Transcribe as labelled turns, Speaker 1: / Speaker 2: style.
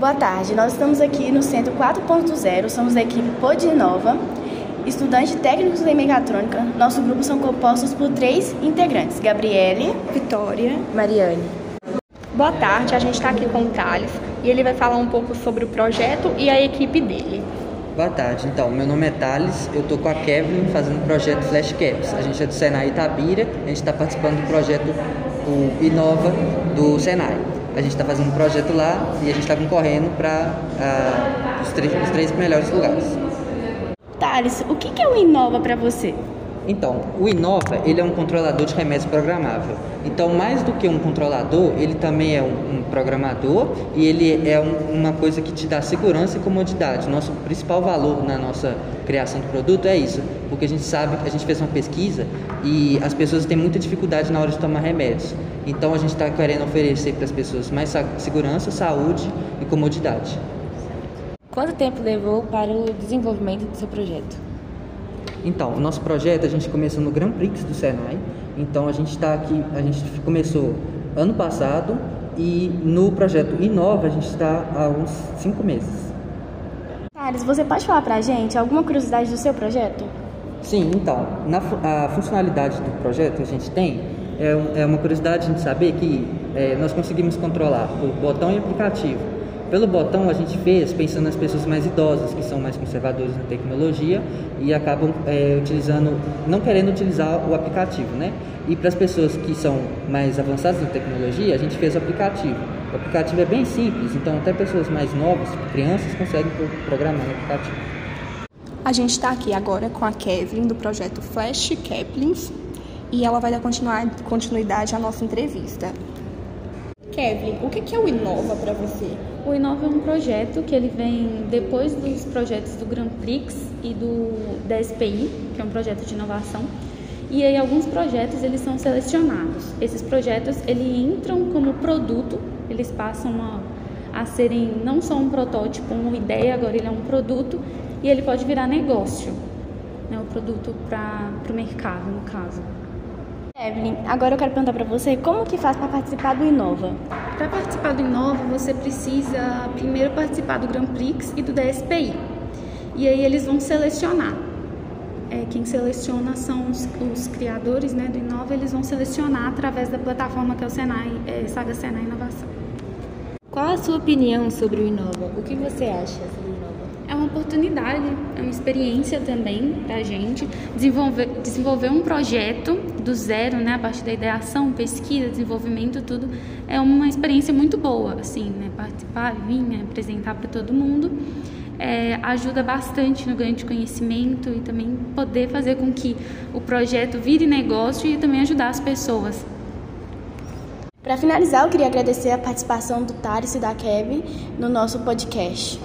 Speaker 1: Boa tarde, nós estamos aqui no Centro 4.0, somos da equipe Podinova, estudantes técnicos em mecatrônica. Nosso grupo são compostos por três integrantes, Gabriele,
Speaker 2: Vitória,
Speaker 1: Mariane.
Speaker 2: Boa tarde, a gente está aqui com o Thales e ele vai falar um pouco sobre o projeto e a equipe dele.
Speaker 3: Boa tarde, então, meu nome é Thales, eu estou com a Kevin fazendo o projeto Flash Caps. A gente é do Senai Itabira, a gente está participando do projeto o Inova do Senai. A gente está fazendo um projeto lá e a gente está concorrendo para uh, os, três, os três melhores lugares.
Speaker 1: Thales, o que é o Inova para você?
Speaker 3: Então, o Inova, ele é um controlador de remédios programável. Então, mais do que um controlador, ele também é um, um programador e ele é um, uma coisa que te dá segurança e comodidade. Nosso principal valor na nossa criação do produto é isso, porque a gente sabe, a gente fez uma pesquisa e as pessoas têm muita dificuldade na hora de tomar remédios. Então, a gente está querendo oferecer para as pessoas mais segurança, saúde e comodidade.
Speaker 4: Quanto tempo levou para o desenvolvimento do seu projeto?
Speaker 3: Então, o nosso projeto a gente começou no Grand Prix do Senai. Então a gente está aqui, a gente começou ano passado e no projeto Inova a gente está há uns cinco meses.
Speaker 1: Thales, você pode falar para a gente alguma curiosidade do seu projeto?
Speaker 3: Sim, então, na, a funcionalidade do projeto que a gente tem é, é uma curiosidade de saber que é, nós conseguimos controlar o botão e aplicativo pelo botão a gente fez pensando nas pessoas mais idosas, que são mais conservadoras na tecnologia e acabam é, utilizando, não querendo utilizar o aplicativo, né? E para as pessoas que são mais avançadas na tecnologia, a gente fez o aplicativo. O aplicativo é bem simples, então até pessoas mais novas, crianças, conseguem programar no aplicativo.
Speaker 2: A gente está aqui agora com a Kevin do projeto Flash Caplins e ela vai dar continuidade à nossa entrevista. Kevin, o que é o Inova para você?
Speaker 5: O Inova é um projeto que ele vem depois dos projetos do Grand Prix e do da SPI, que é um projeto de inovação. E aí alguns projetos eles são selecionados. Esses projetos eles entram como produto, eles passam a, a serem não só um protótipo, uma ideia, agora ele é um produto e ele pode virar negócio, né, o produto para o mercado no caso.
Speaker 1: Evelyn, agora eu quero perguntar para você como que faz para participar do Inova?
Speaker 5: Para participar do Inova, você precisa primeiro participar do Grand Prix e do DSPI. E aí eles vão selecionar. É, quem seleciona são os, os, criadores né, do Inova, eles vão selecionar através da plataforma que é o Senai, é, Saga Senai Inovação.
Speaker 4: Qual a sua opinião sobre o Inova? O que você acha sobre o Inova?
Speaker 5: É uma oportunidade, é uma experiência também para a gente desenvolver, desenvolver um projeto do zero, né, a partir da ideação, pesquisa, desenvolvimento, tudo, é uma experiência muito boa, assim, né, participar, vir, né, apresentar para todo mundo, é, ajuda bastante no ganho de conhecimento e também poder fazer com que o projeto vire negócio e também ajudar as pessoas.
Speaker 1: Para finalizar, eu queria agradecer a participação do Thales e da Kevin no nosso podcast.